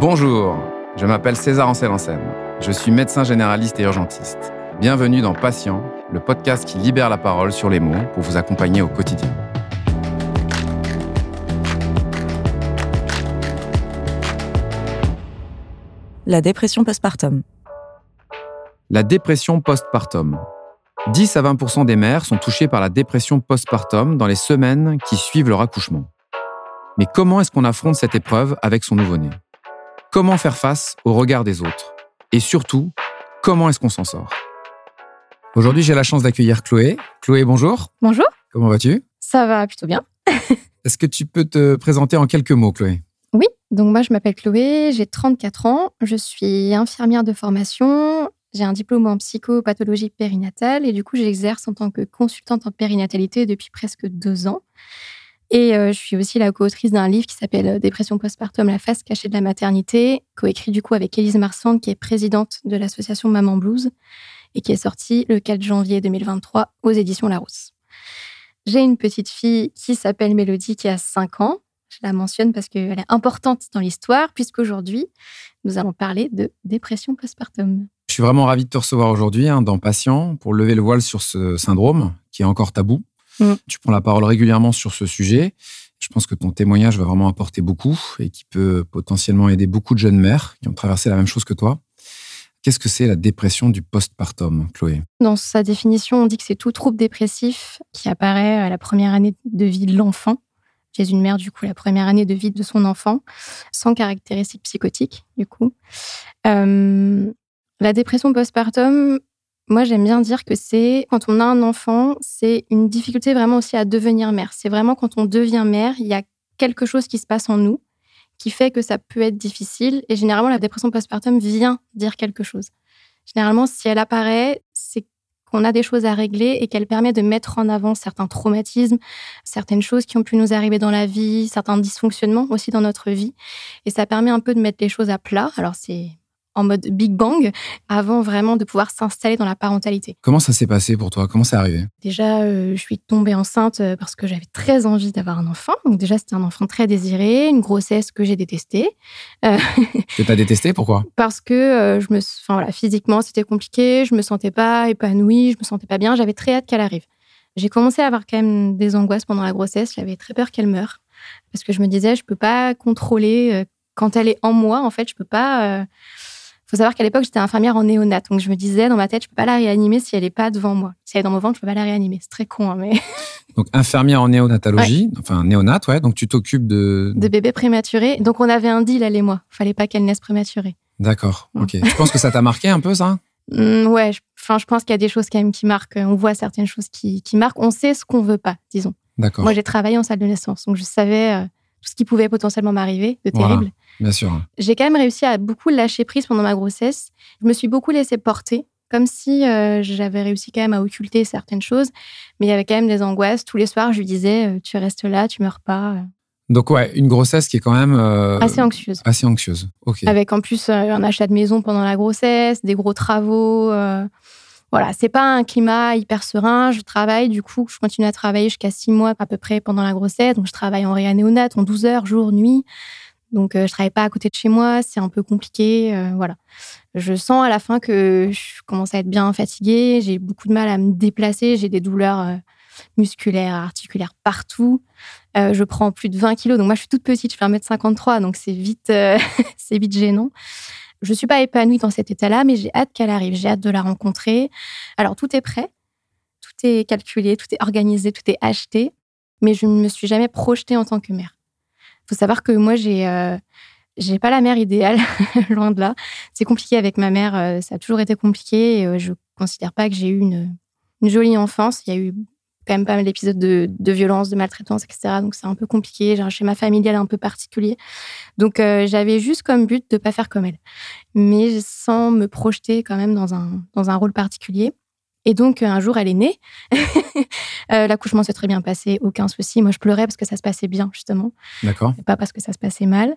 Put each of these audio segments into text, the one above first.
Bonjour, je m'appelle César Ancel Je suis médecin généraliste et urgentiste. Bienvenue dans Patient, le podcast qui libère la parole sur les mots pour vous accompagner au quotidien. La dépression postpartum. La dépression postpartum. 10 à 20% des mères sont touchées par la dépression postpartum dans les semaines qui suivent leur accouchement. Mais comment est-ce qu'on affronte cette épreuve avec son nouveau-né? Comment faire face au regard des autres? Et surtout, comment est-ce qu'on s'en sort? Aujourd'hui, j'ai la chance d'accueillir Chloé. Chloé, bonjour. Bonjour. Comment vas-tu? Ça va plutôt bien. est-ce que tu peux te présenter en quelques mots, Chloé? Oui, donc moi je m'appelle Chloé, j'ai 34 ans, je suis infirmière de formation, j'ai un diplôme en psychopathologie périnatale et du coup j'exerce en tant que consultante en périnatalité depuis presque deux ans. Et euh, je suis aussi la co-autrice d'un livre qui s'appelle euh, Dépression postpartum, la face cachée de la maternité, coécrit du coup avec Élise Marsand, qui est présidente de l'association Maman Blues et qui est sortie le 4 janvier 2023 aux éditions Larousse. J'ai une petite fille qui s'appelle Mélodie, qui a 5 ans. Je la mentionne parce qu'elle est importante dans l'histoire, puisqu'aujourd'hui, nous allons parler de dépression postpartum. Je suis vraiment ravi de te recevoir aujourd'hui hein, dans Patient pour lever le voile sur ce syndrome qui est encore tabou. Mm. Tu prends la parole régulièrement sur ce sujet. Je pense que ton témoignage va vraiment apporter beaucoup et qui peut potentiellement aider beaucoup de jeunes mères qui ont traversé la même chose que toi. Qu'est-ce que c'est la dépression du postpartum, Chloé? Dans sa définition, on dit que c'est tout trouble dépressif qui apparaît à la première année de vie de l'enfant. J'ai une mère, du coup, la première année de vie de son enfant, sans caractéristiques psychotiques, du coup. Euh, la dépression postpartum, moi, j'aime bien dire que c'est quand on a un enfant, c'est une difficulté vraiment aussi à devenir mère. C'est vraiment quand on devient mère, il y a quelque chose qui se passe en nous qui fait que ça peut être difficile. Et généralement, la dépression postpartum vient dire quelque chose. Généralement, si elle apparaît, c'est qu'on a des choses à régler et qu'elle permet de mettre en avant certains traumatismes, certaines choses qui ont pu nous arriver dans la vie, certains dysfonctionnements aussi dans notre vie. Et ça permet un peu de mettre les choses à plat. Alors, c'est en mode Big Bang avant vraiment de pouvoir s'installer dans la parentalité. Comment ça s'est passé pour toi? Comment c'est arrivé? Déjà, euh, je suis tombée enceinte euh, parce que j'avais très envie d'avoir un enfant. Donc déjà, c'était un enfant très désiré, une grossesse que j'ai détestée. Euh... Que t'as détesté Pourquoi? Parce que euh, je me, enfin voilà, physiquement c'était compliqué, je me sentais pas épanouie, je me sentais pas bien. J'avais très hâte qu'elle arrive. J'ai commencé à avoir quand même des angoisses pendant la grossesse. J'avais très peur qu'elle meure parce que je me disais, je peux pas contrôler quand elle est en moi. En fait, je peux pas faut savoir qu'à l'époque, j'étais infirmière en néonat. Donc, je me disais dans ma tête, je peux pas la réanimer si elle est pas devant moi. Si elle est dans mon ventre, je peux pas la réanimer. C'est très con, hein, mais. Donc, infirmière en néonatologie, enfin, néonat, ouais. Donc, tu t'occupes de. De bébés prématurés. Donc, on avait un deal, elle et moi. Fallait pas qu'elle naisse prématurée. D'accord. Ok. tu penses que ça t'a marqué un peu, ça? Mmh, ouais. Enfin, je pense qu'il y a des choses quand même qui marquent. On voit certaines choses qui, qui marquent. On sait ce qu'on veut pas, disons. D'accord. Moi, j'ai travaillé en salle de naissance. Donc, je savais euh, tout ce qui pouvait potentiellement m'arriver de terrible. Bien sûr. J'ai quand même réussi à beaucoup lâcher prise pendant ma grossesse. Je me suis beaucoup laissée porter, comme si euh, j'avais réussi quand même à occulter certaines choses. Mais il y avait quand même des angoisses. Tous les soirs, je lui disais euh, Tu restes là, tu meurs pas. Donc, ouais, une grossesse qui est quand même. Euh, assez anxieuse. Assez anxieuse. OK. Avec en plus un achat de maison pendant la grossesse, des gros travaux. Voilà, c'est pas un climat hyper serein. Je travaille, du coup, je continue à travailler jusqu'à six mois à peu près pendant la grossesse. Donc, je travaille en réanéonate, en 12 heures, jour, nuit. Donc, euh, je travaille pas à côté de chez moi, c'est un peu compliqué. Euh, voilà. Je sens à la fin que je commence à être bien fatiguée, j'ai beaucoup de mal à me déplacer, j'ai des douleurs euh, musculaires, articulaires partout. je prends plus de 20 kilos, donc moi je suis toute petite, je fais 1m53, donc c'est vite, c'est vite gênant. Je suis pas épanouie dans cet état-là, mais j'ai hâte qu'elle arrive, j'ai hâte de la rencontrer. Alors tout est prêt, tout est calculé, tout est organisé, tout est acheté, mais je ne me suis jamais projetée en tant que mère faut savoir que moi, j'ai euh, j'ai pas la mère idéale, loin de là. C'est compliqué avec ma mère, euh, ça a toujours été compliqué. Et, euh, je considère pas que j'ai eu une, une, jolie enfance. Il y a eu quand même pas mal d'épisodes de, de, violence, de maltraitance, etc. Donc c'est un peu compliqué. J'ai un schéma familial un peu particulier. Donc j'avais juste comme but de pas faire comme elle, mais sans me projeter quand même dans un, dans un rôle particulier. Et donc, un jour, elle est née. Euh, l'accouchement s'est très bien passé, aucun souci. Moi, je pleurais parce que ça se passait bien, justement. D'accord. Pas parce que ça se passait mal.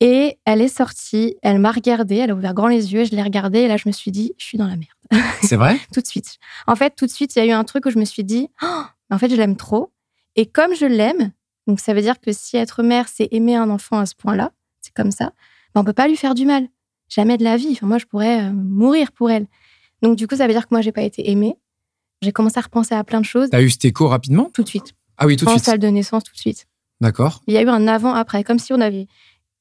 Et elle est sortie, elle m'a regardée, elle a ouvert grand les yeux, je l'ai regardée et là, je me suis dit, je suis dans la merde. C'est vrai? Tout de suite. En fait, tout de suite, il y a eu un truc où je me suis dit, oh, en fait, je l'aime trop. Et comme je l'aime, donc ça veut dire que si être mère, c'est aimer un enfant à ce point-là, c'est comme ça, ben, on peut pas lui faire du mal. Jamais de la vie. Enfin, moi, je pourrais euh, mourir pour elle. Donc, du coup, ça veut dire que moi, j'ai pas été aimée. J'ai commencé à repenser à plein de choses T'as eu cet écho rapidement? Tout de suite. Ah oui, tout de en suite. salle de naissance, tout de suite. D'accord, Il y a eu un avant-après, comme si on avait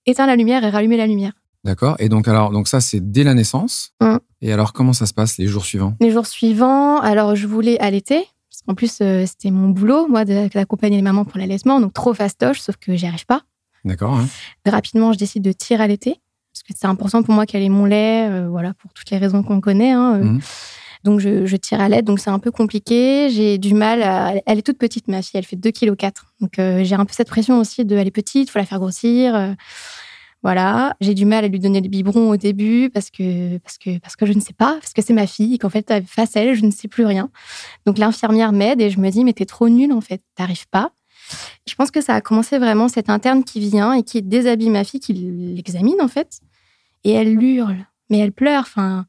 éteint la lumière et rallumé la lumière. d'accord. Et donc, alors, donc ça, c'est dès la naissance? Mm. Et alors, comment ça se passe les jours suivants? Les jours suivants, alors je voulais allaiter. Parce qu'en plus, euh, c'était mon boulot, moi, d'accompagner les mamans pour l'allaitement. Donc, trop fastoche, sauf que j'y arrive pas. D'accord. hein. Rapidement, je décide de tirer à l'été. Parce que c'est important pour moi qu'elle ait mon lait, euh, voilà, pour toutes les raisons qu'on connaît. hein, euh. Mhm. Donc, je, je tire à l'aide. Donc, c'est un peu compliqué. J'ai du mal à. Elle est toute petite, ma fille. Elle fait 2,4 kg. Donc, j'ai un peu cette pression aussi de. Elle est petite, faut la faire grossir. Voilà. J'ai du mal à lui donner le biberon au début parce que, parce que, parce que je ne sais pas, parce que c'est ma fille et qu'en fait, face à elle, je ne sais plus rien. Donc, l'infirmière m'aide et je me dis, mais t'es trop nulle, en fait. T'arrives pas. Je pense que ça a commencé vraiment cette interne qui vient et qui déshabille ma fille, qui l'examine, en fait. Et elle hurle, mais elle pleure. Enfin,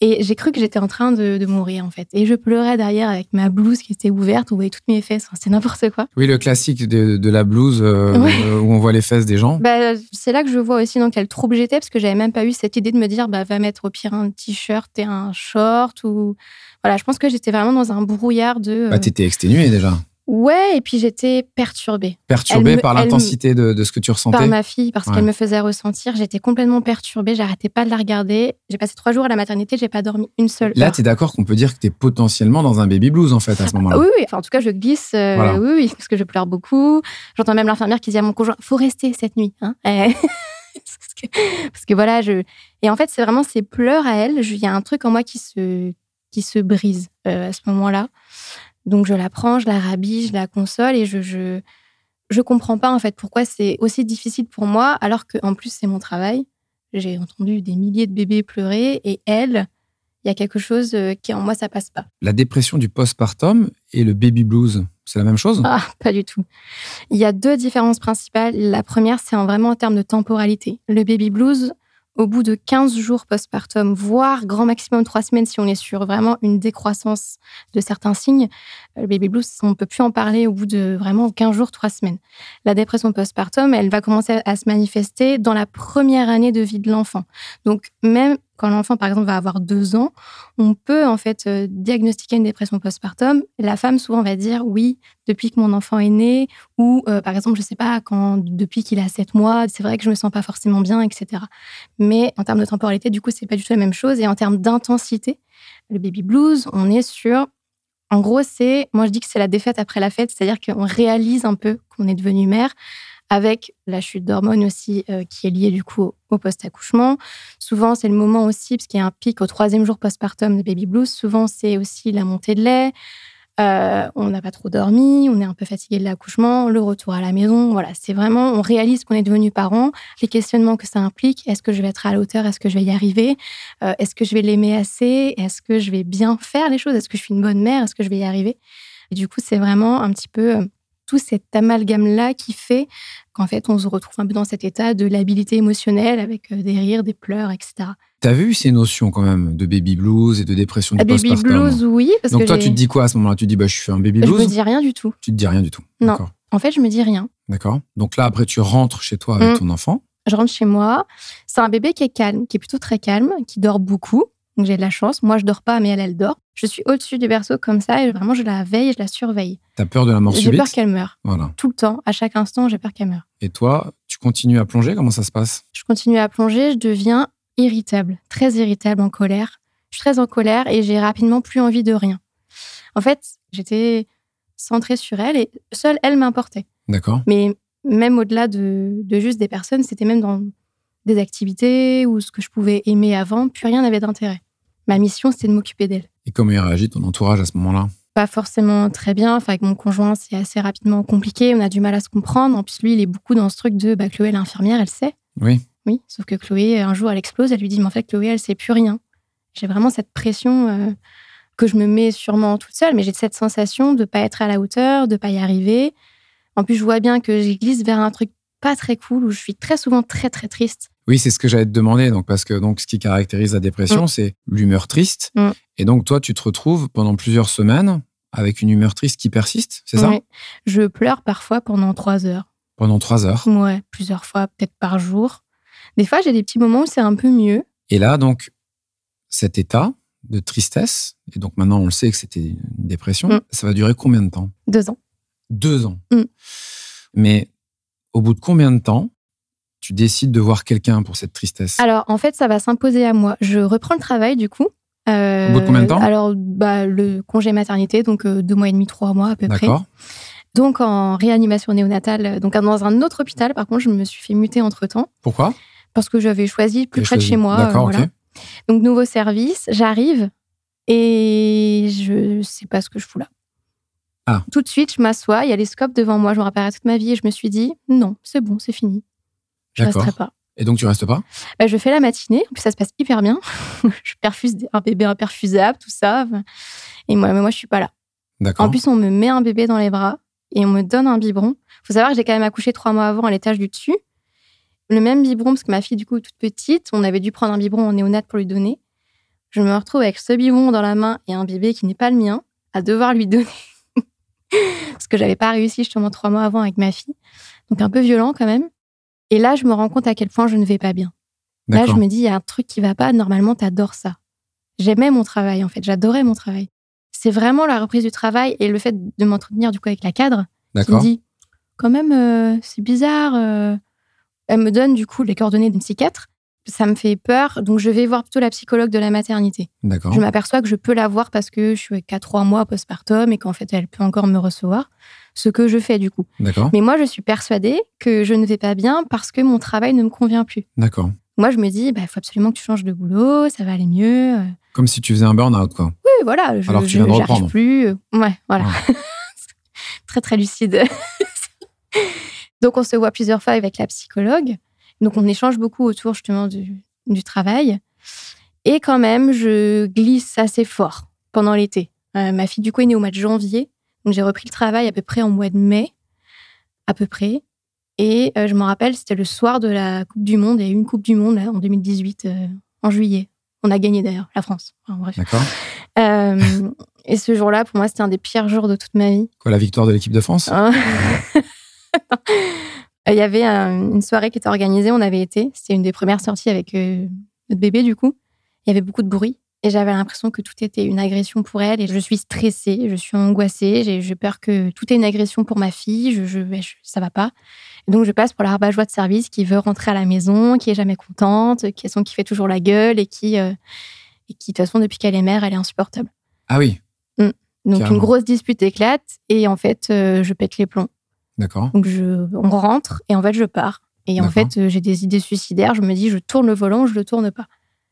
et j'ai cru que j'étais en train de, de mourir, en fait. Et je pleurais derrière avec ma blouse qui était ouverte. On voyait toutes mes fesses. Enfin, C'était n'importe quoi. Oui, le classique de, de la blouse euh, Ouais. euh, où on voit les fesses des gens. Bah, c'est là que je vois aussi dans quel trouble j'étais, parce que j'avais même pas eu cette idée de me dire, bah, va mettre au pire un t-shirt et un short. ou Voilà, je pense que j'étais vraiment dans un brouillard de. euh, Bah, t'étais exténué déjà. Ouais, et puis j'étais perturbée Perturbé Elle me- par l'intensité de, de ce que tu ressentais. par ma fille, parce Ouais. qu'elle me faisait ressentir. J'étais complètement perturbée, j'arrêtais pas de la regarder. J'ai passé trois jours à la maternité, j'ai pas dormi une seule Là, tu es d'accord qu'on peut dire que tu es potentiellement dans un baby blues, en fait, à ce moment-là? Oui, oui, enfin, en tout cas, je glisse, euh, Voilà. oui, oui, parce que je pleure beaucoup. J'entends même l'infirmière qui dit à mon conjoint, faut rester cette nuit. Hein parce, que, parce que voilà, je. Et en fait, c'est vraiment ces pleurs à elle. Il y a un truc en moi qui se, qui se brise euh, à ce moment-là. Donc, je la prends, je la rhabille, je la console et je. je je comprends pas en fait pourquoi c'est aussi difficile pour moi alors que en plus c'est mon travail. J'ai entendu des milliers de bébés pleurer et elle, il y a quelque chose euh, qui en moi ça passe pas. La dépression du postpartum et le baby blues, c'est la même chose? Ah, pas du tout. Il y a deux différences principales. La première, c'est en vraiment en termes de temporalité. Le baby blues, au bout de 15 jours postpartum, voire grand maximum 3 semaines si on est sur vraiment une décroissance de certains signes, le baby blues, on ne peut plus en parler au bout de vraiment 15 jours, 3 semaines. La dépression postpartum, elle va commencer à se manifester dans la première année de vie de l'enfant. Donc, même quand l'enfant, par exemple, va avoir deux ans, on peut en fait euh, diagnostiquer une dépression postpartum. La femme, souvent, va dire oui, depuis que mon enfant est né, ou euh, par exemple, je sais pas, quand depuis qu'il a sept mois, c'est vrai que je me sens pas forcément bien, etc. Mais en termes de temporalité, du coup, c'est pas du tout la même chose. Et en termes d'intensité, le baby blues, on est sur. En gros, c'est, moi je dis que c'est la défaite après la fête, c'est-à-dire qu'on réalise un peu qu'on est devenu mère avec la chute d'hormones aussi euh, qui est liée du coup au, post-accouchement. Souvent, c'est le moment aussi, parce qu'il y a un pic au troisième jour postpartum de baby blues, souvent c'est aussi la montée de lait, euh, on n'a pas trop dormi, on est un peu fatigué de l'accouchement, le retour à la maison. Voilà, c'est vraiment, on réalise qu'on est devenu parent, les questionnements que ça implique. Est-ce que je vais être à la hauteur Est-ce que je vais y arriver Euh, Est-ce que je vais l'aimer assez Est-ce que je vais bien faire les choses Est-ce que je suis une bonne mère Est-ce que je vais y arriver? Et du coup, c'est vraiment un petit peu tout cet amalgame-là qui fait qu'en fait, on se retrouve un peu dans cet état de labilité émotionnelle avec euh, des rires, des pleurs, etc. T'as vu ces notions quand même de baby blues et de dépression du Ah, baby postpartum blues, oui, parce Donc que toi, tu te dis quoi à ce moment-là? Tu te dis, bah, je suis un baby je blues me dis rien du tout. Tu te dis rien du tout. Non. En fait, je me dis rien. D'accord. Donc là, après, tu rentres chez toi avec Mm. ton enfant. Je rentre chez moi. C'est un bébé qui est calme, qui est plutôt très calme, qui dort beaucoup. Donc j'ai de la chance. Moi, je dors pas, mais elle, elle dort. Je suis au-dessus du berceau comme ça et vraiment, je la veille je la surveille. T'as peur de la mort J'ai subite peur qu'elle meure. Voilà. Tout le temps, à chaque instant, j'ai peur qu'elle meure. Et toi, tu continues à plonger? Comment ça se passe? Je continue à plonger, je deviens irritable, très irritable, en colère. Je suis très en colère et j'ai rapidement plus envie de rien. En fait, j'étais centrée sur elle et seule elle m'importait. D'accord. Mais même au-delà de, de juste des personnes, c'était même dans des activités ou ce que je pouvais aimer avant, plus rien n'avait d'intérêt. Ma mission, c'était de m'occuper d'elle. Et comment il réagit ton entourage à ce moment-là? Pas forcément très bien. Enfin, avec mon conjoint, c'est assez rapidement compliqué. On a du mal à se comprendre. En plus, lui, il est beaucoup dans ce truc de bah, Chloé, elle est infirmière, elle sait. Oui. Oui, sauf que Chloé, un jour, elle explose. Elle lui dit Mais en fait, Chloé, elle sait plus rien. J'ai vraiment cette pression euh, que je me mets sûrement toute seule, mais j'ai cette sensation de pas être à la hauteur, de pas y arriver. En plus, je vois bien que je glisse vers un truc pas très cool où je suis très souvent très très triste. Oui, c'est ce que j'allais te demander. Donc, parce que donc, ce qui caractérise la dépression, c'est l'humeur triste. Mm. Et donc, toi, tu te retrouves pendant plusieurs semaines avec une humeur triste qui persiste, c'est ça? Ouais. Je pleure parfois pendant trois heures. Pendant trois heures. Ouais, plusieurs fois, peut-être par jour. Des fois, j'ai des petits moments où c'est un peu mieux. Et là, donc, cet état de tristesse, et donc maintenant on le sait que c'était une dépression, Mm. ça va durer combien de temps? Deux ans. Deux ans. Mm. Mais au bout de combien de temps tu décides de voir quelqu'un pour cette tristesse? Alors, en fait, ça va s'imposer à moi. Je reprends le travail, du coup. Euh, Au bout de combien de temps? Alors, bah, le congé maternité, donc euh, deux mois et demi, trois mois à peu près. D'accord. Donc, en réanimation néonatale, euh, donc dans un autre hôpital, par contre, je me suis fait muter entre temps Pourquoi? Parce que j'avais choisi plus près de chez moi. euh, D'accord, voilà. ok. Donc, nouveau service, j'arrive et je sais pas ce que je fous là. Ah. Tout de suite, je m'assois, il y a les scopes devant moi, je me rappellerai toute ma vie et je me suis dit, non, c'est bon, c'est fini. Je resterai pas. Et donc tu restes pas? Bah, je fais la matinée, en plus ça se passe hyper bien. je perfuse un bébé imperfusable, tout ça. Et moi, mais moi, je suis pas là. D'accord. En plus, on me met un bébé dans les bras et on me donne un biberon. faut savoir que j'ai quand même accouché trois mois avant à l'étage du dessus. Le même biberon, parce que ma fille, du coup, est toute petite, on avait dû prendre un biberon en néonate pour lui donner. Je me retrouve avec ce biberon dans la main et un bébé qui n'est pas le mien, à devoir lui donner. parce que j'avais pas réussi justement trois mois avant avec ma fille. Donc un peu violent quand même. Et là, je me rends compte à quel point je ne vais pas bien. Là, je me dis, il y a un truc qui va pas. Normalement, t'adores ça. J'aimais mon travail, en fait. J'adorais mon travail. C'est vraiment la reprise du travail et le fait de m'entretenir, du coup, avec la cadre, qui me dit, quand même, euh, c'est bizarre. euh. Elle me donne, du coup, les coordonnées d'une psychiatre. Ça me fait peur. Donc, je vais voir plutôt la psychologue de la maternité. D'accord. Je m'aperçois que je peux la voir parce que je suis qu'à trois mois postpartum et qu'en fait, elle peut encore me recevoir. Ce que je fais, du coup. D'accord. Mais moi, je suis persuadée que je ne vais pas bien parce que mon travail ne me convient plus. D'accord. Moi, je me dis, il faut absolument que tu changes de boulot, ça va aller mieux. Euh, Comme si tu faisais un burn-out, quoi. Oui, voilà, je Alors que tu viens de reprendre. plus. euh, Ouais, voilà. très, très lucide. Donc, on se voit plusieurs fois avec la psychologue. Donc, on échange beaucoup autour justement du, du travail. Et quand même, je glisse assez fort pendant l'été. Euh, ma fille, du coup, est née au mois de janvier. Donc, j'ai repris le travail à peu près en mois de mai, à peu près. Et euh, je me rappelle, c'était le soir de la Coupe du Monde. Il y a eu une Coupe du Monde là, en 2018, euh, en juillet. On a gagné d'ailleurs, la France. Enfin. D'accord. Euh, et ce jour-là, pour moi, c'était un des pires jours de toute ma vie. Quoi, la victoire de l'équipe de France? Hein? Il y avait un- une soirée qui était organisée, on avait été. C'était une des premières sorties avec notre bébé, du coup. Il y avait beaucoup de bruit. Et j'avais l'impression que tout était une agression pour elle. Et je suis stressée, je suis angoissée. J'ai peur que tout est une agression pour ma fille. Je, je, je- ça va pas. Et donc, je passe pour la rabat-joie de service qui veut rentrer à la maison, qui est jamais contente, qui, qui fait toujours la gueule et qui, euh, et qui de toute façon, depuis qu'elle est mère, elle est insupportable. Ah oui. Donc, Carrément. une grosse dispute éclate. Et en fait, euh, je pète les plombs. D'accord. Donc je, on rentre et en fait je pars. Et en fait euh, j'ai des idées suicidaires. Je me dis je tourne le volant je le tourne pas.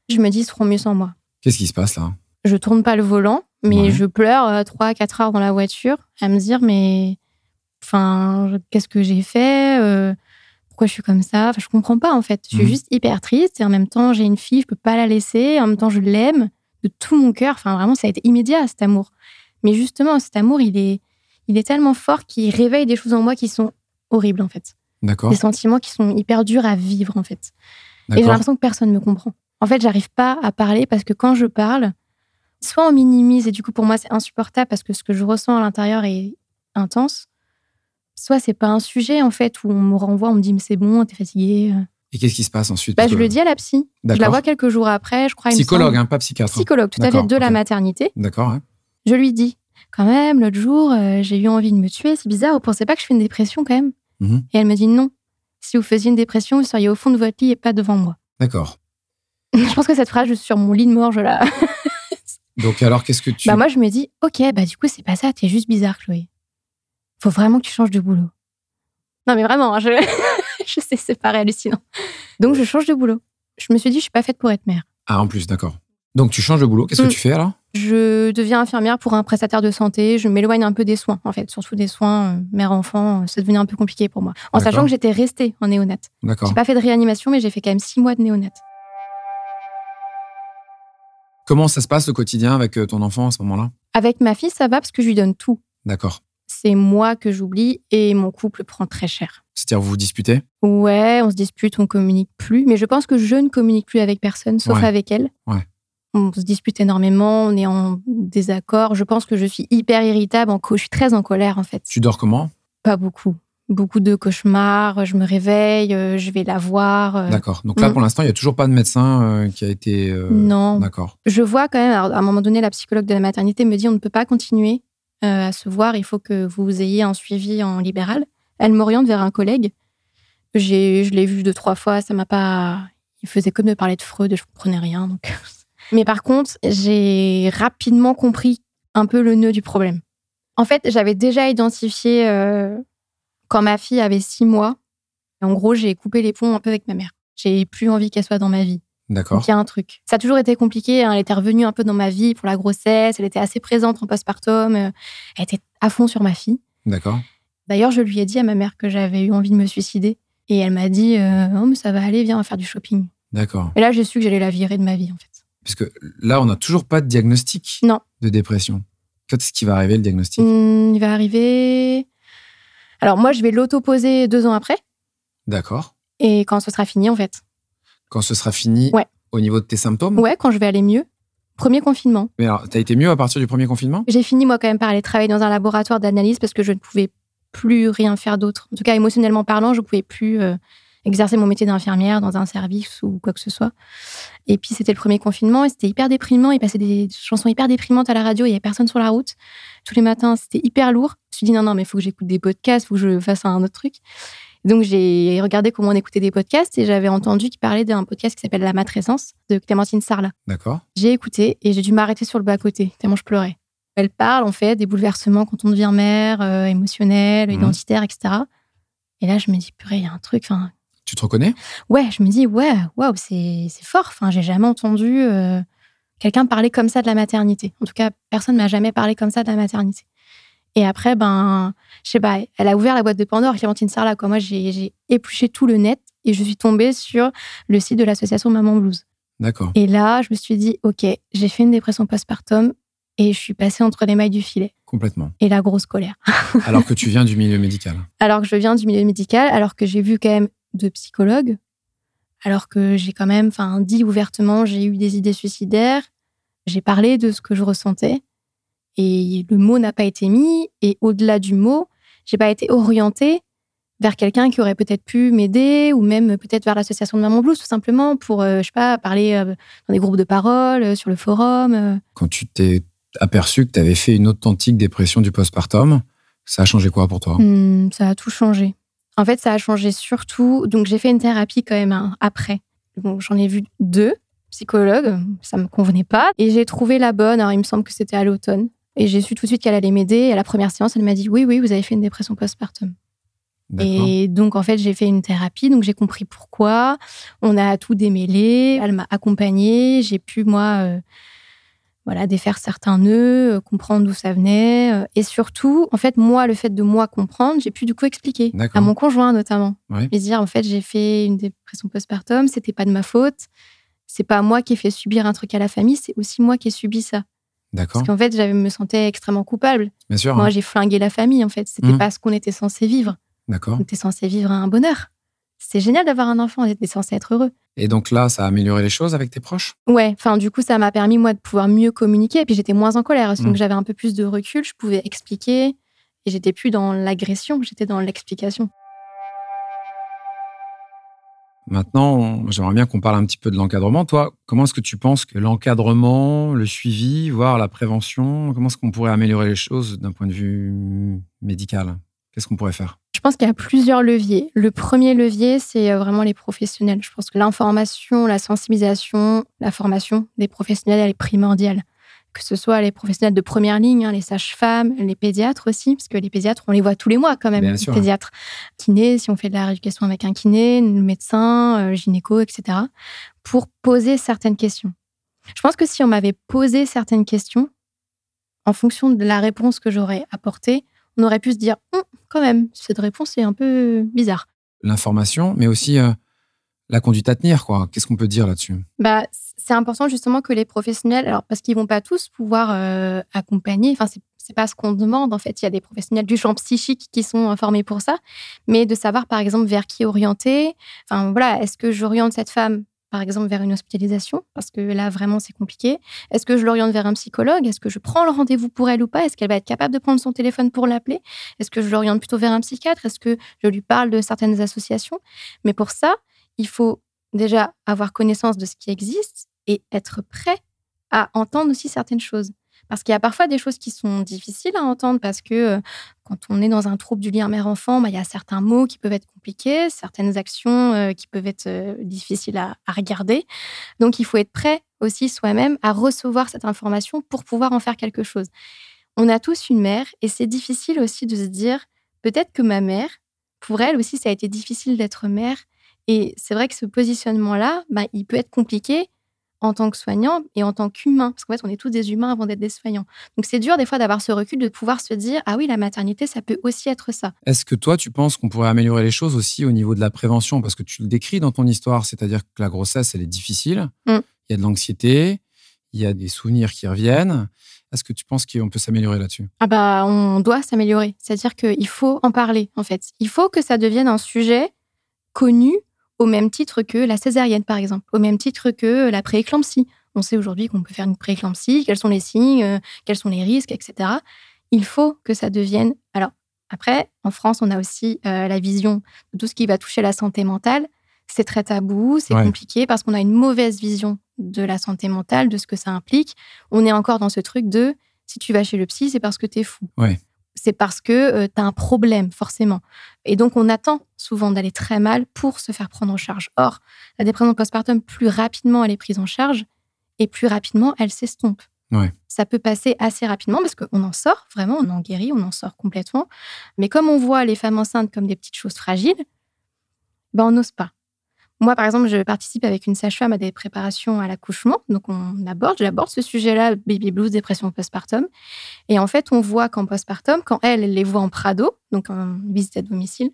Je me dis ils seront mieux sans moi. Qu'est-ce qui se passe là? Je tourne pas le volant, mais Ouais. je pleure euh, 3-4 heures dans la voiture à me dire mais enfin qu'est-ce que j'ai fait Euh, Pourquoi je suis comme ça? Enfin je comprends pas en fait. Je suis Mhm. juste hyper triste et en même temps j'ai une fille, je peux pas la laisser. En même temps je l'aime de tout mon cœur. Enfin vraiment ça a été immédiat cet amour. Mais justement cet amour il est il est tellement fort qu'il réveille des choses en moi qui sont horribles en fait D'accord. des sentiments qui sont hyper durs à vivre en fait. Et j'ai l'impression que personne ne me comprend. En fait, j'arrive pas à parler parce que quand je parle, soit on minimise et du coup pour moi c'est insupportable parce que ce que je ressens à l'intérieur est intense, soit c'est pas un sujet en fait où on me renvoie, on me dit mais c'est bon, t'es fatigué. Et qu'est-ce qui se passe ensuite? Bah, je le dis à la psy. Je la vois quelques jours après, je crois. Psychologue, semble. hein, pas psychiatre. Psychologue, tout à fait, de la maternité. D'accord. ouais. Je lui dis, quand même, l'autre jour, euh, j'ai eu envie de me tuer, c'est bizarre, vous pensez pas que je fais une dépression quand même? Mhm. Et elle me dit non. Si vous faisiez une dépression, vous seriez au fond de votre lit et pas devant moi. D'accord. Je pense que cette phrase, sur mon lit de mort, je la. Donc alors, qu'est-ce que tu Bah, moi, je me dis, ok, bah, du coup, c'est pas ça, t'es juste bizarre, Chloé. Faut vraiment que tu changes de boulot. Non, mais vraiment, hein, je, je sais, c'est pas hallucinant. Donc, je change de boulot. Je me suis dit, je suis pas faite pour être mère. Ah, en plus, d'accord. Donc tu changes de boulot. Qu'est-ce Mm. que tu fais alors? Je deviens infirmière pour un prestataire de santé. Je m'éloigne un peu des soins, en fait, surtout des soins euh, mère-enfant. euh, Ça devenait un peu compliqué pour moi. En sachant que j'étais restée en néonate. D'accord. J'ai pas fait de réanimation, mais j'ai fait quand même six mois de néonate. Comment ça se passe le quotidien avec euh, ton enfant à ce moment-là? Avec ma fille, ça va parce que je lui donne tout. D'accord. C'est moi que j'oublie et mon couple prend très cher. C'est-à-dire vous vous disputez? Ouais, on se dispute, on communique plus, mais je pense que je ne communique plus avec personne, sauf Ouais. avec elle. Ouais. On se dispute énormément, on est en désaccord. Je pense que je suis hyper irritable, en je suis très en colère en fait. Tu dors comment? Pas beaucoup. Beaucoup de cauchemars, je me réveille, euh, je vais la voir. euh, D'accord. Donc là, Mm. pour l'instant, il n'y a toujours pas de médecin euh, qui a été. euh, Non. D'accord. Je vois quand même, alors, à un moment donné, la psychologue de la maternité me dit on ne peut pas continuer euh, à se voir, il faut que vous ayez un suivi en libéral. Elle m'oriente vers un collègue. J'ai, je l'ai vu deux, trois fois, ça m'a pas. Il faisait comme de parler de Freud, je comprenais rien. Donc... Mais par contre, j'ai rapidement compris un peu le nœud du problème. En fait, j'avais déjà identifié euh, quand ma fille avait six mois. En gros, j'ai coupé les ponts un peu avec ma mère. J'ai plus envie qu'elle soit dans ma vie. D'accord. Il y a un truc. Ça a toujours été compliqué. hein. Elle était revenue un peu dans ma vie pour la grossesse. Elle était assez présente en postpartum. euh, Elle était à fond sur ma fille. D'accord. D'ailleurs, je lui ai dit à ma mère que j'avais eu envie de me suicider. Et elle m'a dit euh, Oh, mais ça va aller, viens, on va faire du shopping. D'accord. Et là, j'ai su que j'allais la virer de ma vie, en fait. Puisque là, on n'a toujours pas de diagnostic Non. de dépression. Quand est-ce qu'il va arriver le diagnostic? Hum, il va arriver. Alors, moi, je vais l'auto-poser deux ans après. D'accord. Et quand ce sera fini, en fait. Quand ce sera fini Ouais. au niveau de tes symptômes? Ouais, quand je vais aller mieux. Premier confinement. Mais alors, t'as été mieux à partir du premier confinement? J'ai fini, moi, quand même, par aller travailler dans un laboratoire d'analyse parce que je ne pouvais plus rien faire d'autre. En tout cas, émotionnellement parlant, je ne pouvais plus euh, exercer mon métier d'infirmière dans un service ou quoi que ce soit. Et puis, c'était le premier confinement et c'était hyper déprimant. Il passait des chansons hyper déprimantes à la radio. Il n'y avait personne sur la route. Tous les matins, c'était hyper lourd. Je me suis dit, non, non, mais il faut que j'écoute des podcasts, il faut que je fasse un autre truc. Donc, j'ai regardé comment on écoutait des podcasts et j'avais entendu qu'il parlait d'un podcast qui s'appelle La matrescence de Clémentine Sarlat. D'accord. J'ai écouté et j'ai dû m'arrêter sur le bas-côté, tellement je pleurais. Elle parle, en fait, des bouleversements quand on devient mère, euh, émotionnel, Mhm. identitaire, etc. Et là, je me dis, purée, il y a un truc. Tu te reconnais? Ouais, je me dis, ouais, waouh, c'est fort. Enfin, j'ai jamais entendu euh, quelqu'un parler comme ça de la maternité. En tout cas, personne m'a jamais parlé comme ça de la maternité. Et après, ben, je sais pas, elle a ouvert la boîte de Pandore, Clémentine Sarlat. Quoi. Moi, j'ai épluché tout le net et je suis tombée sur le site de l'association Maman Blues. D'accord. Et là, je me suis dit, OK, j'ai fait une dépression postpartum et je suis passée entre les mailles du filet Complètement. et la grosse colère. Alors que tu viens du milieu médical. Alors que je viens du milieu médical, alors que j'ai vu quand même de psychologues, alors que j'ai quand même enfin, dit ouvertement, j'ai eu des idées suicidaires, j'ai parlé de ce que je ressentais et le mot n'a pas été mis. Et au-delà du mot, j'ai pas été orientée vers quelqu'un qui aurait peut-être pu m'aider ou même peut-être vers l'association de Maman Blues tout simplement pour, euh, je sais pas, parler euh, dans des groupes de parole, euh, sur le forum. euh. Quand tu t'es aperçu que tu avais fait une authentique dépression du postpartum, ça a changé quoi pour toi? Hmm, ça a tout changé. En fait, ça a changé surtout. Donc, j'ai fait une thérapie quand même hein, après. J'en ai vu deux psychologues. Ça me convenait pas. Et j'ai trouvé la bonne. Alors, il me semble que c'était à l'automne. Et j'ai su tout de suite qu'elle allait m'aider. Et à la première séance, elle m'a dit Oui, oui, vous avez fait une dépression postpartum. Et donc, en fait, j'ai fait une thérapie. Donc, j'ai compris pourquoi. On a tout démêlé. Elle m'a accompagnée. J'ai pu, moi, euh, voilà, défaire certains nœuds, euh, comprendre d'où ça venait. euh, et surtout, en fait, moi, le fait de moi comprendre, j'ai pu du coup expliquer à mon conjoint notamment. Ouais. Et dire, en fait, j'ai fait une dépression postpartum. C'était pas de ma faute. C'est pas moi qui ai fait subir un truc à la famille. C'est aussi moi qui ai subi ça. D'accord. Parce qu'en fait, je me sentais extrêmement coupable. Bien sûr. Moi, hein. j'ai flingué la famille, en fait. C'était Mhm. pas ce qu'on était censé vivre. D'accord. On était censé vivre un bonheur. C'est génial d'avoir un enfant, on était censé être heureux. Et donc là, ça a amélioré les choses avec tes proches? Ouais, enfin du coup ça m'a permis moi de pouvoir mieux communiquer et puis j'étais moins en colère donc Mm. j'avais un peu plus de recul, je pouvais expliquer et j'étais plus dans l'agression, j'étais dans l'explication. Maintenant, j'aimerais bien qu'on parle un petit peu de l'encadrement. Toi, comment est-ce que tu penses que l'encadrement, le suivi, voire la prévention, comment est-ce qu'on pourrait améliorer les choses d'un point de vue médical? Qu'est-ce qu'on pourrait faire? Je pense qu'il y a plusieurs leviers. Le premier levier, c'est euh, vraiment les professionnels. Je pense que l'information, la sensibilisation, la formation des professionnels, elle est primordiale. Que ce soit les professionnels de première ligne, hein, les sages-femmes, les pédiatres aussi, parce que les pédiatres, on les voit tous les mois quand même, Bien les sûr. pédiatres. Kiné, si on fait de la rééducation avec un kiné, le médecin, euh, le gynéco, etc., pour poser certaines questions. Je pense que si on m'avait posé certaines questions, en fonction de la réponse que j'aurais apportée, on aurait pu se dire, Hum, quand même, cette réponse est un peu bizarre. L'information, mais aussi euh, la conduite à tenir, quoi. Qu'est-ce qu'on peut dire là-dessus? Bah, c'est important justement que les professionnels, alors parce qu'ils vont pas tous pouvoir euh, accompagner, enfin c'est c'est pas ce qu'on demande en fait. Il y a des professionnels du champ psychique qui sont euh, formés pour ça, mais de savoir par exemple vers qui orienter. Enfin voilà, est-ce que j'oriente cette femme par exemple, vers une hospitalisation? Parce que là, vraiment, c'est compliqué. Est-ce que je l'oriente vers un psychologue? Est-ce que je prends le rendez-vous pour elle ou pas? Est-ce qu'elle va être capable de prendre son téléphone pour l'appeler? Est-ce que je l'oriente plutôt vers un psychiatre? Est-ce que je lui parle de certaines associations? Mais pour ça, il faut déjà avoir connaissance de ce qui existe et être prêt à entendre aussi certaines choses. Parce qu'il y a parfois des choses qui sont difficiles à entendre parce que euh, quand on est dans un trouble du lien mère-enfant, bah, il y a certains mots qui peuvent être compliqués, certaines actions euh, qui peuvent être euh, difficiles à, regarder. Donc, il faut être prêt aussi soi-même à recevoir cette information pour pouvoir en faire quelque chose. On a tous une mère et c'est difficile aussi de se dire, peut-être que ma mère, pour elle aussi, ça a été difficile d'être mère. Et c'est vrai que ce positionnement-là, bah, il peut être compliqué en tant que soignant et en tant qu'humain. Parce qu'en fait, on est tous des humains avant d'être des soignants. Donc, c'est dur des fois d'avoir ce recul, de pouvoir se dire Ah oui, la maternité, ça peut aussi être ça. Est-ce que toi, tu penses qu'on pourrait améliorer les choses aussi au niveau de la prévention? Parce que tu le décris dans ton histoire, c'est-à-dire que la grossesse, elle est difficile. Mm. Il y a de l'anxiété, il y a des souvenirs qui reviennent. Est-ce que tu penses qu'on peut s'améliorer là-dessus? Ah bah, on doit s'améliorer. C'est-à-dire qu'il faut en parler, en fait. Il faut que ça devienne un sujet connu au même titre que la césarienne, par exemple, au même titre que la prééclampsie. On sait aujourd'hui qu'on peut faire une prééclampsie, quels sont les signes, euh, quels sont les risques, etc. Il faut que ça devienne. Alors, après, en France, on a aussi euh, la vision de tout ce qui va toucher la santé mentale. C'est très tabou, c'est compliqué parce qu'on a une mauvaise vision de la santé mentale, de ce que ça implique. On est encore dans ce truc de si tu vas chez le psy, c'est parce que tu es fou. Ouais c'est parce que euh, tu as un problème, forcément. Et donc, on attend souvent d'aller très mal pour se faire prendre en charge. Or, la dépression postpartum, plus rapidement elle est prise en charge et plus rapidement elle s'estompe. Ça peut passer assez rapidement parce qu'on en sort, vraiment, on en guérit, on en sort complètement. Mais comme on voit les femmes enceintes comme des petites choses fragiles, ben on n'ose pas. Moi, par exemple, je participe avec une sage-femme à des préparations à l'accouchement. Donc, on aborde, j'aborde ce sujet-là, baby blues, dépression postpartum. Et en fait, on voit qu'en postpartum, quand elle, elle les voit en Prado, donc en visite à domicile,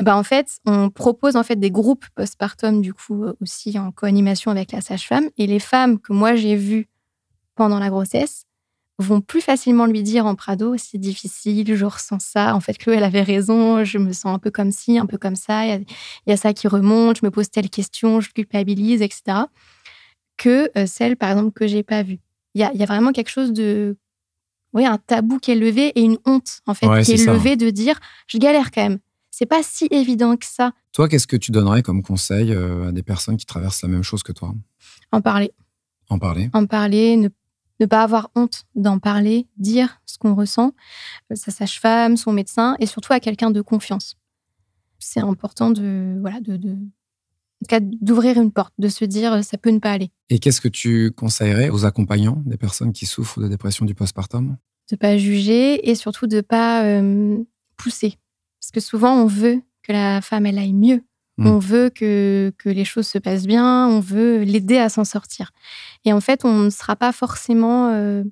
ben en fait, on propose en fait des groupes postpartum, du coup, aussi en co-animation avec la sage-femme. Et les femmes que moi, j'ai vues pendant la grossesse, vont plus facilement lui dire en Prado, c'est difficile, je ressens ça. En fait, Chloé, elle avait raison, je me sens un peu comme ci, un peu comme ça. Il y, a, ça qui remonte, je me pose telle question, je culpabilise, etc. Que euh, celle, par exemple, que j'ai pas vue. Il y a, vraiment quelque chose de. Oui, un tabou qui est levé et une honte, en fait, qui est, levée de dire je galère quand même. C'est pas si évident que ça. Toi, qu'est-ce que tu donnerais comme conseil euh, à des personnes qui traversent la même chose que toi? En parler. En parler. En parler, ne ne pas avoir honte d'en parler, dire ce qu'on ressent, euh, sa sage-femme, son médecin, et surtout à quelqu'un de confiance. C'est important de voilà de, d'ouvrir une porte, de se dire euh, ça peut ne pas aller. Et qu'est-ce que tu conseillerais aux accompagnants des personnes qui souffrent de dépression du postpartum? De pas juger et surtout de pas euh, pousser, parce que souvent on veut que la femme elle aille mieux, Mm. On veut que, les choses se passent bien, on veut l'aider à s'en sortir. Et en fait, on ne sera pas forcément. Euh,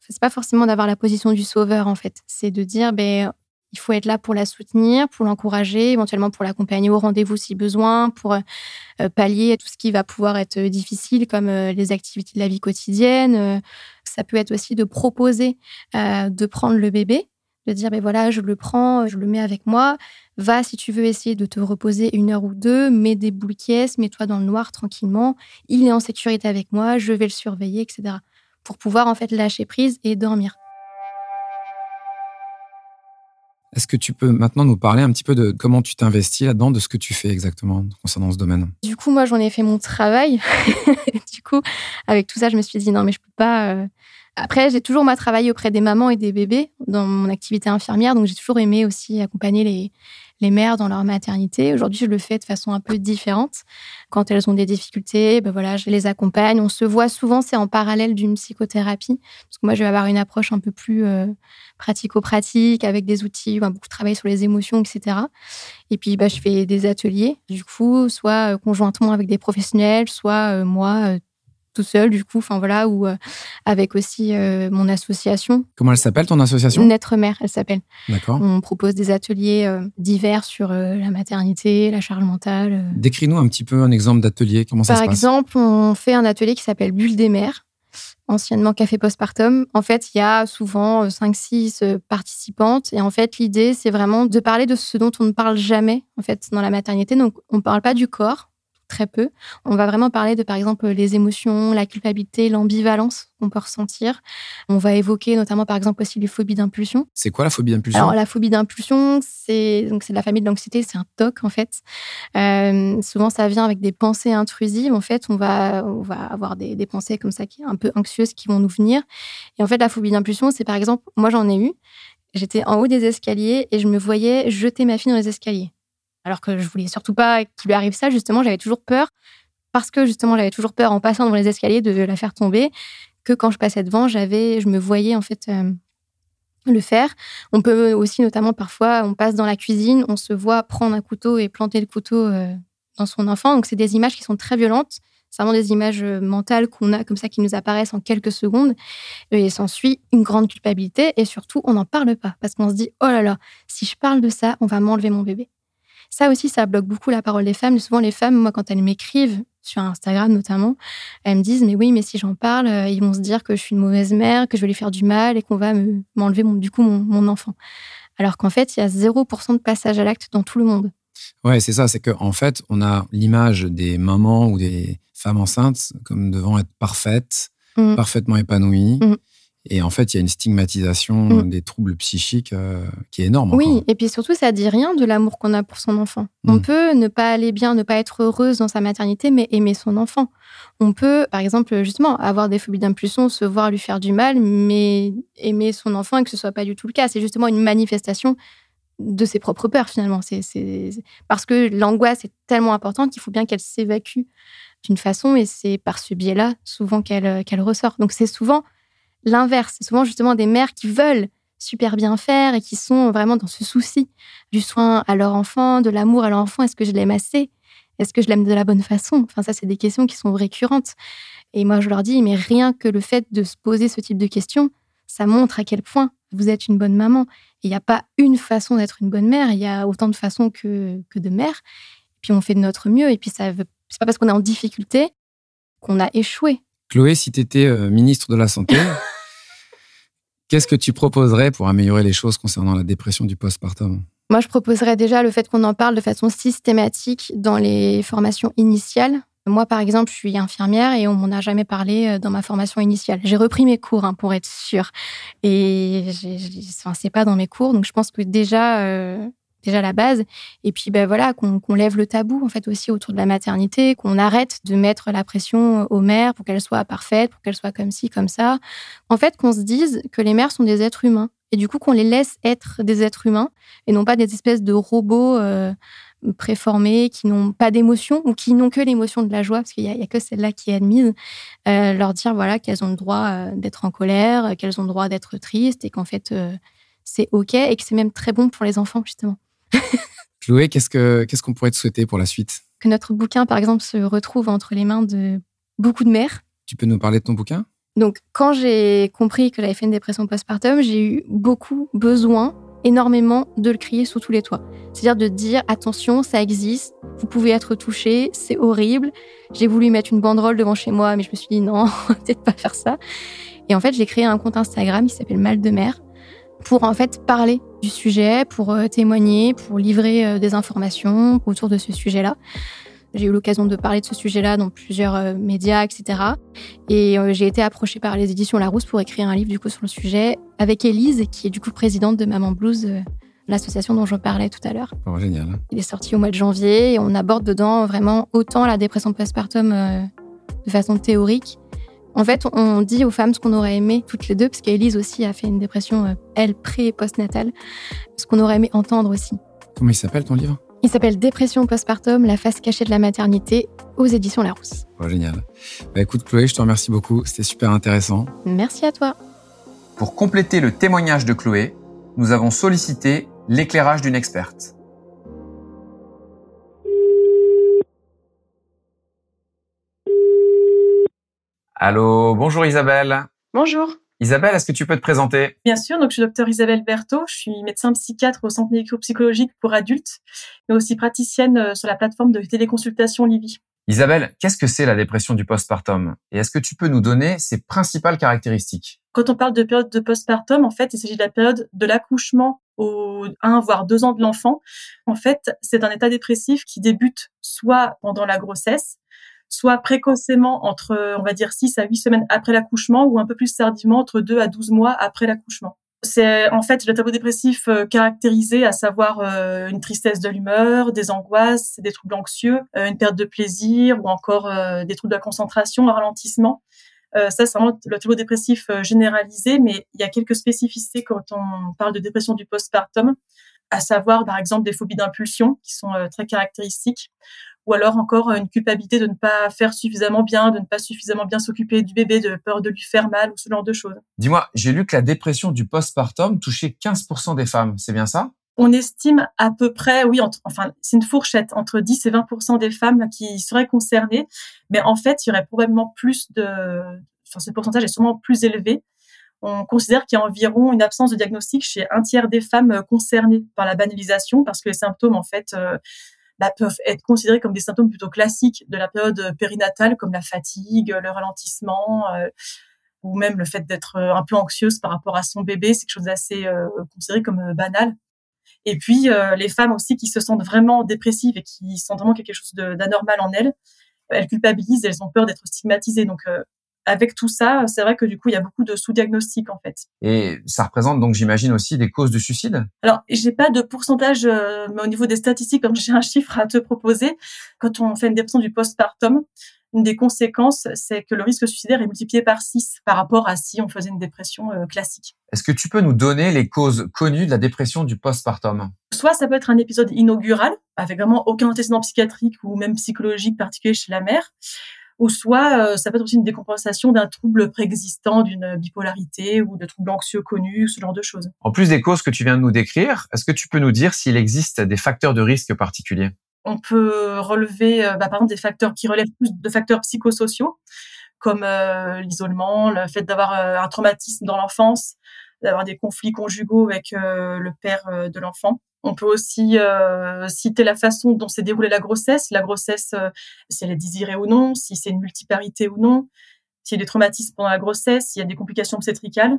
c'est pas forcément d'avoir la position du sauveur, en fait. C'est de dire, ben, il faut être là pour la soutenir, pour l'encourager, éventuellement pour l'accompagner au rendez-vous si besoin, pour euh, pallier à tout ce qui va pouvoir être difficile, comme euh, les activités de la vie quotidienne. ça peut être aussi de proposer de prendre le bébé de dire, ben voilà, je le prends, je le mets avec moi. Va, si tu veux essayer de te reposer une heure ou deux, mets des boules mets-toi dans le noir tranquillement. Il est en sécurité avec moi, je vais le surveiller, etc. Pour pouvoir en fait lâcher prise et dormir. Est-ce que tu peux maintenant nous parler un petit peu de comment tu t'investis là-dedans, de ce que tu fais exactement concernant ce domaine? Du coup, moi, j'en ai fait mon travail. du coup, avec tout ça, je me suis dit non, mais je peux pas. Euh, après, j'ai toujours moi, travaillé auprès des mamans et des bébés dans mon activité infirmière, donc j'ai toujours aimé aussi accompagner les, les mères dans leur maternité. Aujourd'hui, je le fais de façon un peu différente. Quand elles ont des difficultés, ben voilà, je les accompagne. On se voit souvent, c'est en parallèle d'une psychothérapie, parce que moi, je vais avoir une approche un peu plus euh, pratico-pratique, avec des outils, beaucoup de travail sur les émotions, etc. Et puis, ben, je fais des ateliers, du coup, soit euh, conjointement avec des professionnels, soit euh, moi, tout seul, du coup, enfin voilà, ou euh, avec aussi euh, mon association. Comment elle s'appelle ton association? Naître Mère, elle s'appelle. D'accord. On propose des ateliers euh, divers sur la maternité, la charge mentale. Décris-nous un petit peu un exemple d'atelier. Comment ça se passe? Par exemple, on fait un atelier qui s'appelle Bulle des mères anciennement Café Postpartum. En fait, il y a souvent 5-6 participantes. Et en fait, l'idée, c'est vraiment de parler de ce dont on ne parle jamais, en fait, dans la maternité. Donc, on ne parle pas du corps, très peu. On va vraiment parler de, par exemple, les émotions, la culpabilité, l'ambivalence qu'on peut ressentir. On va évoquer notamment, par exemple, aussi les phobies d'impulsion. C'est quoi la phobie d'impulsion? Alors, la phobie d'impulsion, c'est donc c'est de la famille de l'anxiété, c'est un TOC en fait. Euh, souvent, ça vient avec des pensées intrusives. En fait, on va, on va avoir des, des pensées comme ça qui un peu anxieuses qui vont nous venir. Et en fait, la phobie d'impulsion, c'est par exemple, moi j'en ai eu. J'étais en haut des escaliers et je me voyais jeter ma fille dans les escaliers. Alors que je voulais surtout pas qu'il lui arrive ça. Justement, j'avais toujours peur parce que justement j'avais toujours peur en passant devant les escaliers de la faire tomber que quand je passais devant, j'avais, je me voyais en fait euh, le faire. On peut aussi, notamment parfois, on passe dans la cuisine, on se voit prendre un couteau et planter le couteau euh, dans son enfant. Donc, c'est des images qui sont très violentes. C'est vraiment des images euh, mentales qu'on a comme ça qui nous apparaissent en quelques secondes. Et s'ensuit une grande culpabilité. Et surtout, on n'en parle pas parce qu'on se dit oh là là, si je parle de ça, on va m'enlever mon bébé. Ça aussi, ça bloque beaucoup la parole des femmes. Souvent, les femmes, moi, quand elles m'écrivent, sur Instagram notamment, elles me disent mais oui mais si j'en parle euh, ils vont se dire que je suis une mauvaise mère que je vais lui faire du mal et qu'on va m'enlever du coup mon, enfant alors qu'en fait il y a 0% de passage à l'acte dans tout le monde ouais c'est ça c'est qu'en en fait on a l'image des mamans ou des femmes enceintes comme devant être parfaites mmh. parfaitement épanouies mmh. Et en fait, il y a une stigmatisation mm. des troubles psychiques euh, qui est énorme. Oui, et puis surtout, ça dit rien de l'amour qu'on a pour son enfant. On mm. peut ne pas aller bien, ne pas être heureuse dans sa maternité, mais aimer son enfant. On peut, par exemple, justement, avoir des phobies d'impulsion, se voir lui faire du mal, mais aimer son enfant et que ce soit pas du tout le cas. C'est justement une manifestation de ses propres peurs, finalement. C'est parce que l'angoisse est tellement importante qu'il faut bien qu'elle s'évacue d'une façon, et c'est par ce biais-là, souvent, qu'elle qu'elle ressort. Donc, c'est souvent l'inverse. C'est souvent justement des mères qui veulent super bien faire et qui sont vraiment dans ce souci du soin à leur enfant, de l'amour à leur enfant. Est-ce que je l'aime assez? Est-ce que je l'aime de la bonne façon? Enfin, ça, c'est des questions qui sont récurrentes. Et moi, je leur dis, mais rien que le fait de se poser ce type de questions, ça montre à quel point vous êtes une bonne maman. Il n'y a pas une façon d'être une bonne mère, il y a autant de façons que, que de mères. Puis on fait de notre mieux. Et puis, ça c'est pas parce qu'on est en difficulté qu'on a échoué. Chloé, si tu étais euh, ministre de la Santé, Qu'est-ce que tu proposerais pour améliorer les choses concernant la dépression du postpartum? Moi, je proposerais déjà le fait qu'on en parle de façon systématique dans les formations initiales. Moi, par exemple, je suis infirmière et on m'en a jamais parlé euh, dans ma formation initiale. J'ai repris mes cours hein, pour être sûre. Et enfin, c'est pas dans mes cours, donc je pense que déjà, euh, déjà la base. Et puis, ben voilà, qu'on lève le tabou en fait aussi autour de la maternité, qu'on arrête de mettre la pression aux mères pour qu'elles soient parfaites, pour qu'elles soient comme ci, comme ça. En fait, qu'on se dise que les mères sont des êtres humains et du coup qu'on les laisse être des êtres humains et non pas des espèces de robots. Euh, préformés, qui n'ont pas d'émotion ou qui n'ont que l'émotion de la joie, parce qu'il n'y a, que celle-là qui est admise, euh, leur dire voilà qu'elles ont le droit euh, d'être en colère, qu'elles ont le droit d'être tristes et qu'en fait c'est ok et que c'est même très bon pour les enfants justement. Chloé, qu'est-ce qu'on pourrait te souhaiter pour la suite? Que notre bouquin, par exemple, se retrouve entre les mains de beaucoup de mères. Tu peux nous parler de ton bouquin? Donc, quand j'ai compris que j'avais fait une dépression postpartum, j'ai eu beaucoup besoin, énormément, de le crier sous tous les toits. C'est-à-dire de dire attention, ça existe, vous pouvez être touché, c'est horrible. J'ai voulu mettre une banderole devant chez moi, mais je me suis dit non, peut-être pas faire ça. Et en fait, j'ai créé un compte Instagram qui s'appelle Mal de Mère pour en fait parler du sujet, pour euh, témoigner, pour livrer euh, des informations autour de ce sujet-là. J'ai eu l'occasion de parler de ce sujet-là dans plusieurs euh, médias, etc. Et j'ai été approchée par les éditions Larousse pour écrire un livre du coup sur le sujet avec Élise, qui est du coup présidente de Maman Blues, l'association dont je parlais tout à l'heure. Oh, génial. Il est sorti au mois de janvier et on aborde dedans vraiment autant la dépression postpartum de façon théorique en fait, on dit aux femmes ce qu'on aurait aimé toutes les deux, parce qu'Élise aussi a fait une dépression, euh, elle, pré- et postnatale, ce qu'on aurait aimé entendre aussi. Comment il s'appelle ton livre? Il s'appelle Dépression postpartum, la face cachée de la maternité, aux éditions Larousse. Oh, génial. Bah, écoute, Chloé, je te remercie beaucoup. C'était super intéressant. Merci à toi. Pour compléter le témoignage de Chloé, nous avons sollicité l'éclairage d'une experte. Allô, bonjour Isabelle. Bonjour. Isabelle, est-ce que tu peux te présenter? Bien sûr, donc je suis docteur Isabelle Berthaud, je suis médecin psychiatre au centre médico-psychologique pour adultes, mais aussi praticienne euh, sur la plateforme de téléconsultation Livy. Isabelle, qu'est-ce que c'est la dépression du postpartum? Et est-ce que tu peux nous donner ses principales caractéristiques? Quand on parle de période de postpartum, en fait, il s'agit de la période de l'accouchement aux un voire deux ans de l'enfant. En fait, c'est un état dépressif qui débute soit pendant la grossesse, soit précocement entre, on va dire, 6 à 8 semaines après l'accouchement ou un peu plus tardivement entre 2 à 12 mois après l'accouchement. C'est en fait le tableau dépressif euh, caractérisé, à savoir euh, une tristesse de l'humeur, des angoisses, des troubles anxieux, euh, une perte de plaisir ou encore des troubles de la concentration, un ralentissement. ça, c'est vraiment le tableau dépressif généralisé, mais il y a quelques spécificités quand on parle de dépression du postpartum, à savoir par exemple des phobies d'impulsion qui sont très caractéristiques, ou alors encore une culpabilité de ne pas faire suffisamment bien, de ne pas suffisamment bien s'occuper du bébé, de peur de lui faire mal ou ce genre de choses. Dis-moi, j'ai lu que la dépression du postpartum touchait 15% des femmes, c'est bien ça? On estime à peu près, oui, enfin, c'est une fourchette entre 10 et 20% des femmes qui seraient concernées, mais en fait, il y aurait probablement plus de, enfin, ce pourcentage est sûrement plus élevé. On considère qu'il y a environ une absence de diagnostic chez un tiers des femmes concernées par la banalisation, parce que les symptômes, en fait, euh, bah, peuvent être considérés comme des symptômes plutôt classiques de la période périnatale, comme la fatigue, le ralentissement, euh, ou même le fait d'être euh, un peu anxieuse par rapport à son bébé, c'est quelque chose d'assez euh, considéré comme banal. Et puis les femmes aussi qui se sentent vraiment dépressives et qui sentent vraiment quelque chose d'anormal en elles, elles culpabilisent, elles ont peur d'être stigmatisées. Donc avec tout ça, c'est vrai que du coup, il y a beaucoup de sous-diagnostics en fait. Et ça représente donc, j'imagine aussi des causes de suicide? Alors, j'ai pas de pourcentage, euh, mais au niveau des statistiques, comme j'ai un chiffre à te proposer, quand on fait une dépression du postpartum, une des conséquences, c'est que le risque suicidaire est multiplié par 6 par rapport à si on faisait une dépression euh, classique. Est-ce que tu peux nous donner les causes connues de la dépression du postpartum? Soit ça peut être un épisode inaugural, avec vraiment aucun antécédent psychiatrique ou même psychologique particulier chez la mère ou soit euh, ça peut être aussi une décompensation d'un trouble préexistant, d'une bipolarité ou de troubles anxieux connus, ce genre de choses. En plus des causes que tu viens de nous décrire, est-ce que tu peux nous dire s'il existe des facteurs de risque particuliers? On peut relever, euh, bah, par exemple, des facteurs qui relèvent plus de facteurs psychosociaux, comme euh, l'isolement, le fait d'avoir un traumatisme dans l'enfance, d'avoir des conflits conjugaux avec le père de l'enfant. On peut aussi euh, citer la façon dont s'est déroulée la grossesse, la grossesse, euh, si elle est désirée ou non, si c'est une multiparité ou non, s'il y a des traumatismes pendant la grossesse, s'il y a des complications obstétricales.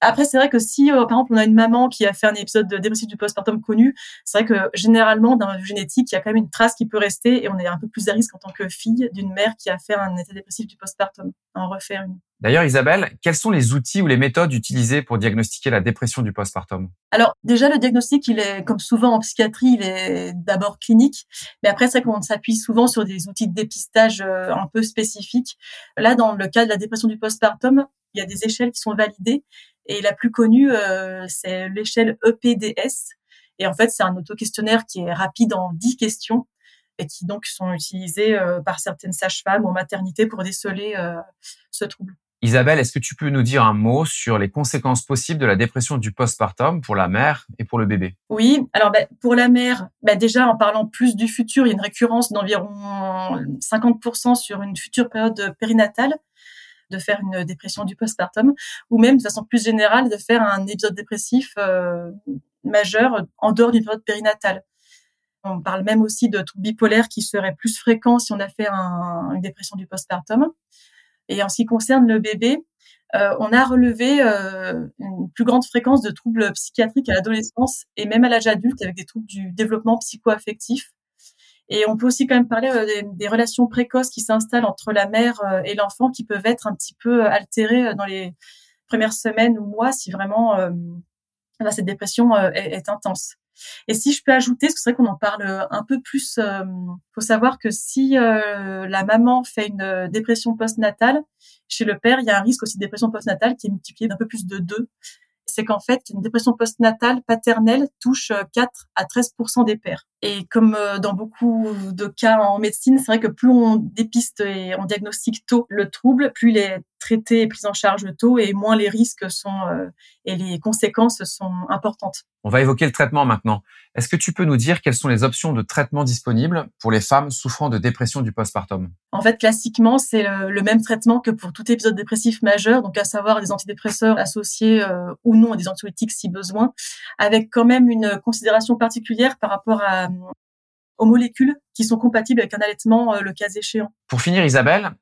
Après, c'est vrai que si, euh, par exemple, on a une maman qui a fait un épisode de dépressif du postpartum connu, c'est vrai que généralement, d'un vue génétique, il y a quand même une trace qui peut rester et on est un peu plus à risque en tant que fille d'une mère qui a fait un état dépressif du postpartum, en refaire une. D'ailleurs, Isabelle, quels sont les outils ou les méthodes utilisées pour diagnostiquer la dépression du postpartum? Alors, déjà, le diagnostic, il est, comme souvent en psychiatrie, il est d'abord clinique, mais après, c'est qu'on s'appuie souvent sur des outils de dépistage euh, un peu spécifiques. Là, dans le cas de la dépression du postpartum, il y a des échelles qui sont validées et la plus connue, euh, c'est l'échelle EPDS. Et en fait, c'est un auto-questionnaire qui est rapide en 10 questions et qui donc sont utilisés euh, par certaines sages-femmes en maternité pour déceler ce trouble. Isabelle, est-ce que tu peux nous dire un mot sur les conséquences possibles de la dépression du postpartum pour la mère et pour le bébé? Oui, alors bah, pour la mère, bah, déjà en parlant plus du futur, il y a une récurrence d'environ 50% sur une future période périnatale de faire une dépression du postpartum, ou même de façon plus générale de faire un épisode dépressif euh, majeur en dehors d'une période périnatale. On parle même aussi de troubles bipolaires qui seraient plus fréquents si on a fait une dépression du postpartum. Et en ce qui concerne le bébé, euh, on a relevé euh, une plus grande fréquence de troubles psychiatriques à l'adolescence et même à l'âge adulte avec des troubles du développement psychoaffectif. Et on peut aussi quand même parler euh, des, relations précoces qui s'installent entre la mère et l'enfant qui peuvent être un petit peu altérées dans les premières semaines ou mois si vraiment cette dépression est intense. Et si je peux ajouter, parce que c'est vrai qu'on en parle euh, un peu plus, euh, faut savoir que si euh, la maman fait une dépression postnatale, chez le père, il y a un risque aussi de dépression postnatale qui est multiplié d'un peu plus de deux c'est qu'en fait, une dépression postnatale paternelle touche 4 à 13 des pères. Et comme dans beaucoup de cas en médecine, c'est vrai que plus on dépiste et on diagnostique tôt le trouble, plus il est traité et pris en charge tôt et moins les risques sont et les conséquences sont importantes. On va évoquer le traitement maintenant. Est-ce que tu peux nous dire quelles sont les options de traitement disponibles pour les femmes souffrant de dépression du postpartum? En fait, classiquement, c'est le, même traitement que pour tout épisode dépressif majeur, donc à savoir des antidépresseurs associés euh, ou non à des antibiotiques si besoin, avec quand même une considération particulière par rapport à, aux molécules qui sont compatibles avec un allaitement euh, le cas échéant. Pour finir, Isabelle,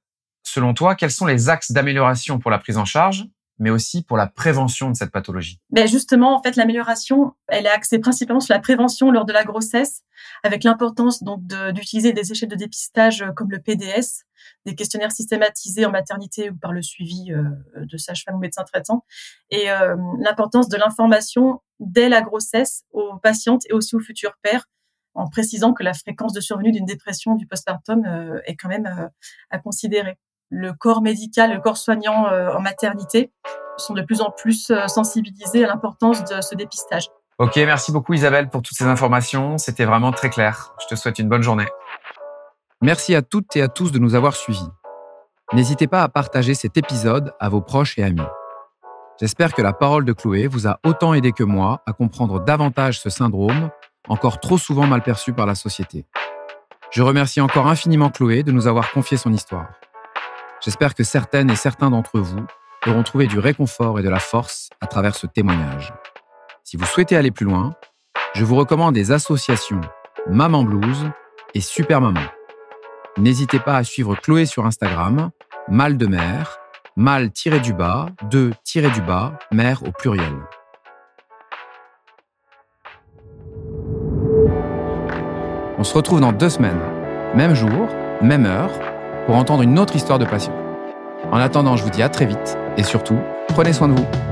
selon toi, quels sont les axes d'amélioration pour la prise en charge mais aussi pour la prévention de cette pathologie? Ben, justement, en fait, l'amélioration, elle est axée principalement sur la prévention lors de la grossesse, avec l'importance donc d'utiliser des échelles de dépistage comme le PDS, des questionnaires systématisés en maternité ou par le suivi euh, de sage-femme ou médecin traitant, et euh, l'importance de l'information dès la grossesse aux patientes et aussi aux futurs pères, en précisant que la fréquence de survenue d'une dépression du postpartum euh, est quand même à considérer. Le corps médical, le corps soignant en maternité sont de plus en plus sensibilisés à l'importance de ce dépistage. Ok, merci beaucoup Isabelle pour toutes ces informations. C'était vraiment très clair. Je te souhaite une bonne journée. Merci à toutes et à tous de nous avoir suivis. N'hésitez pas à partager cet épisode à vos proches et amis. J'espère que la parole de Chloé vous a autant aidé que moi à comprendre davantage ce syndrome, encore trop souvent mal perçu par la société. Je remercie encore infiniment Chloé de nous avoir confié son histoire. J'espère que certaines et certains d'entre vous auront trouvé du réconfort et de la force à travers ce témoignage. Si vous souhaitez aller plus loin, je vous recommande les associations Maman Blues et Super Maman. N'hésitez pas à suivre Chloé sur Instagram, mal de mer, mal-du-bas, de-du-bas, mer au pluriel. On se retrouve dans deux semaines, même jour, même heure, pour entendre une autre histoire de passion. En attendant, je vous dis à très vite et surtout, prenez soin de vous.